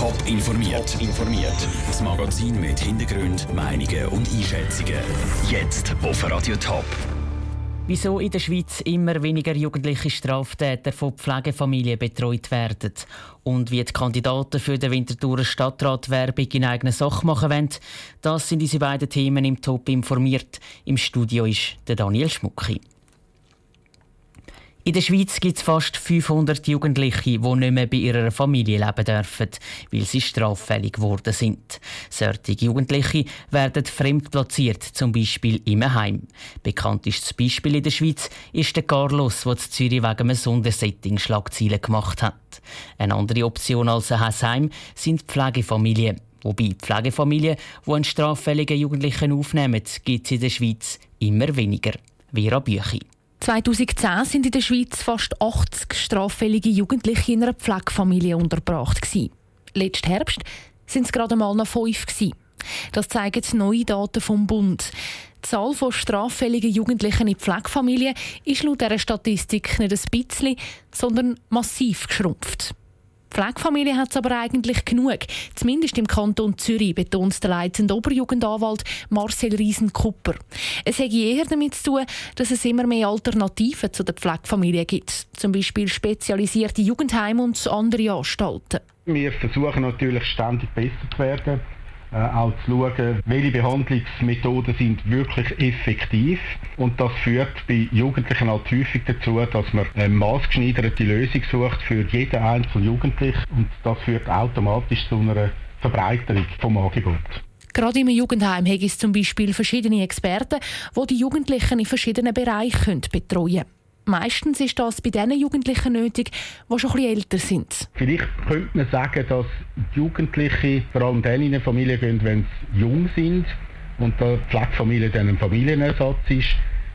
Top informiert. informiert. Das Magazin mit Hintergrund, Meinungen und Einschätzungen. Jetzt auf Radio Top. Wieso in der Schweiz immer weniger jugendliche Straftäter von Pflegefamilien betreut werden und wie die Kandidaten für den Winterthurer Stadtrat Werbung in eigener Sache machen wollen, das sind diese beiden Themen im Top informiert. Im Studio ist der Daniel Schmucki. In der Schweiz gibt es fast 500 Jugendliche, die nicht mehr bei ihrer Familie leben dürfen, weil sie straffällig geworden sind. Solche Jugendliche werden fremd platziert, zum Beispiel im Heim. Bekanntestes Beispiel in der Schweiz ist der Carlos, der in Zürich wegen einem Sondersetting Schlagzeilen gemacht hat. Eine andere Option als ein Heim sind Pflegefamilien. Wobei Pflegefamilien, die einen straffälligen Jugendlichen aufnehmen, gibt es in der Schweiz immer weniger. Vera Büchi. 2010 sind in der Schweiz fast 80 straffällige Jugendliche in einer Pflegefamilie untergebracht. Letzten Herbst sind es gerade mal noch fünf. Das zeigen neue Daten vom Bund. Die Zahl von straffälligen Jugendlichen in Pflegefamilien ist laut dieser Statistik nicht ein bisschen, sondern massiv geschrumpft. Pflegefamilie hat es aber eigentlich genug. Zumindest im Kanton Zürich, betont der leitende Oberjugendanwalt Marcel Riesen-Kupper. Es hat eher damit zu tun, dass es immer mehr Alternativen zu der Pflegefamilie gibt. Zum Beispiel spezialisierte Jugendheime und andere Anstalten. Wir versuchen natürlich ständig besser zu werden auch zu schauen, welche Behandlungsmethoden sind wirklich effektiv. Und das führt bei Jugendlichen halt häufig dazu, dass man eine maßgeschneiderte Lösung sucht für jeden einzelnen Jugendlichen. Und das führt automatisch zu einer Verbreiterung vom Angebot. Gerade im Jugendheim gibt es zum Beispiel verschiedene Experten, die die Jugendlichen in verschiedenen Bereichen betreuen können. Meistens ist das bei den Jugendlichen nötig, die schon etwas älter sind. Vielleicht könnte man sagen, dass Jugendliche vor allem dann in eine Familie gehen, wenn sie jung sind und die Pflegefamilie dann ein Familienersatz ist.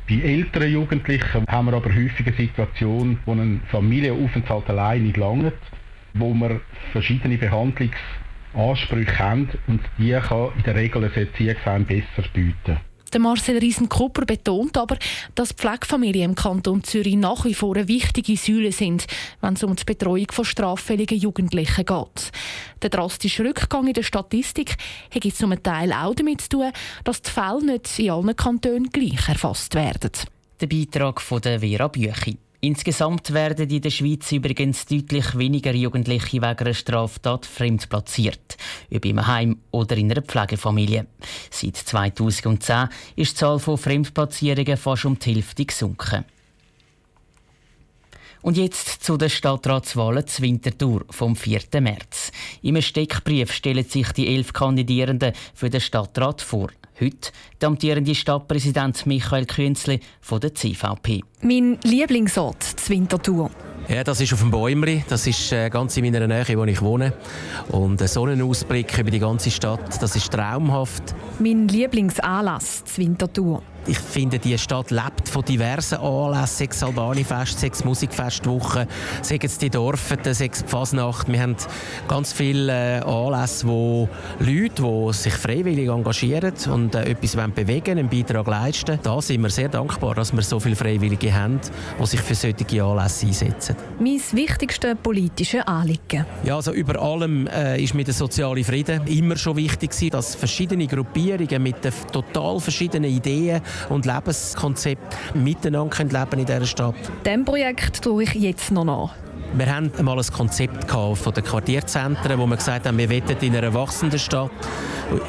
Bei älteren Jugendlichen haben wir aber häufig eine Situation, wo ein Familienaufenthalt allein nicht langt, wo wir verschiedene Behandlungsansprüche haben und die kann in der Regel ein Erziehungsheim besser bieten. Der Marcel Riesen-Kupper betont aber, dass Pflegefamilien im Kanton Zürich nach wie vor eine wichtige Säule sind, wenn es um die Betreuung von straffälligen Jugendlichen geht. Der drastische Rückgang in der Statistik hat zum Teil auch damit zu tun, dass die Fälle nicht in allen Kantonen gleich erfasst werden. Der Beitrag von der Vera Büchi. Insgesamt werden in der Schweiz übrigens deutlich weniger Jugendliche wegen einer Straftat fremd platziert, ob im Heim oder in einer Pflegefamilie. Seit 2010 ist die Zahl von Fremdplatzierungen fast um die Hälfte gesunken. Und jetzt zu den Stadtratswahlen zur Winterthur vom 4. März. Im Steckbrief stellen sich die elf Kandidierenden für den Stadtrat vor. Heute der amtierende Stadtpräsident Michael Künzli von der CVP. Mein Lieblingsort, zur Winterthur. Ja, das ist auf dem Bäumli. Das ist äh, ganz in meiner Nähe, wo ich wohne. Und ein Sonnenausblick über die ganze Stadt, das ist traumhaft. Mein Lieblingsanlass, zur Winterthur ich finde, die Stadt lebt von diversen Anlässen, sechs Albani-Fest, sechs Musikfestwochen, sechs die Dorfen, sechs die Fasnacht. Wir haben ganz viele äh, Anlässe, wo Leute, die sich freiwillig engagieren und äh, etwas bewegen einen Beitrag leisten. Da sind wir sehr dankbar, dass wir so viele Freiwillige haben, die sich für solche Anlässe einsetzen. Mein wichtigstes politisches Anliegen? Ja, also über allem äh, ist mir der soziale Frieden immer schon wichtig gewesen, dass verschiedene Gruppierungen mit total verschiedenen Ideen und Lebenskonzept miteinander leben in dieser Stadt. Dem Projekt tue ich jetzt noch nach. Wir haben einmal ein Konzept von den Quartierzentren, wo wir gesagt haben, wir wollen in einer wachsenden Stadt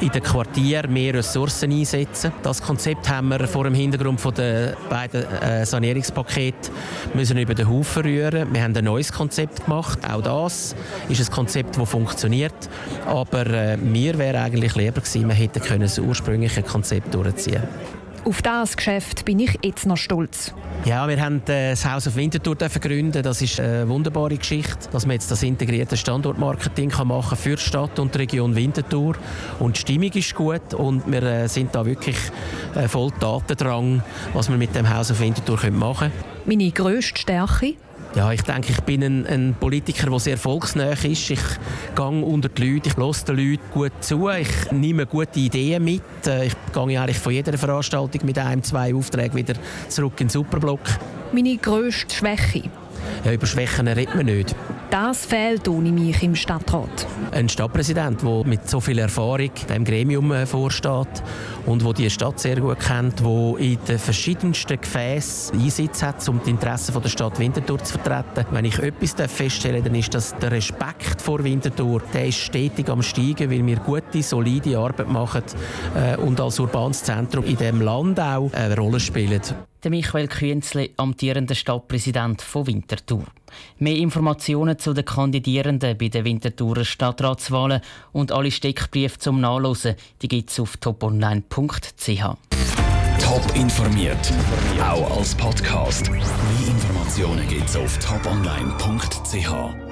in den Quartieren mehr Ressourcen einsetzen. Das Konzept haben wir vor dem Hintergrund von den beiden äh, Sanierungspaketen müssen über den Haufen rühren. Wir haben ein neues Konzept gemacht. Auch das ist ein Konzept, das funktioniert. Aber äh, mir wäre eigentlich lieber gewesen, wir hätten das ursprüngliche Konzept durchziehen können. Auf das Geschäft bin ich jetzt noch stolz. Ja, wir haben äh, das Haus auf Winterthur gründen. Das ist eine wunderbare Geschichte, dass man jetzt das integrierte Standortmarketing machen kann für die Stadt und die Region Winterthur. Und die Stimmung ist gut und wir äh, sind da wirklich äh, voll Tatendrang, was wir mit dem Haus auf Winterthur machen können. Meine grösste Stärke ja, ich denke, ich bin ein, ein Politiker, der sehr volksnah ist. Ich gehe unter die Leute, ich höre den Leuten gut zu, ich nehme gute Ideen mit. Äh, ich gehe eigentlich von jeder Veranstaltung mit einem, zwei Aufträgen wieder zurück in den Superblock. Meine grösste Schwäche? Ja, über Schwächen redet man nicht. Das fehlt ohne mich im Stadtrat. Ein Stadtpräsident, der mit so viel Erfahrung dem Gremium äh, vorsteht und wo die Stadt sehr gut kennt, der in den verschiedensten Gefäßen Einsatz hat, um die Interessen der Stadt Winterthur zu vertreten. Wenn ich etwas feststellen dann ist, dass der Respekt vor Winterthur der ist stetig am steigen, weil wir gute, solide Arbeit machen äh, und als urbanes Zentrum in diesem Land auch eine Rolle spielen. Der Michael Künzli, amtierender Stadtpräsident von Winterthur. Mehr Informationen zu den Kandidierenden bei den Winterthurer Stadtratswahlen und alle Steckbriefe zum Nachlesen, die gibt es auf toponline.ch. Top informiert, auch als Podcast. Mehr Informationen gibt es auf toponline.ch.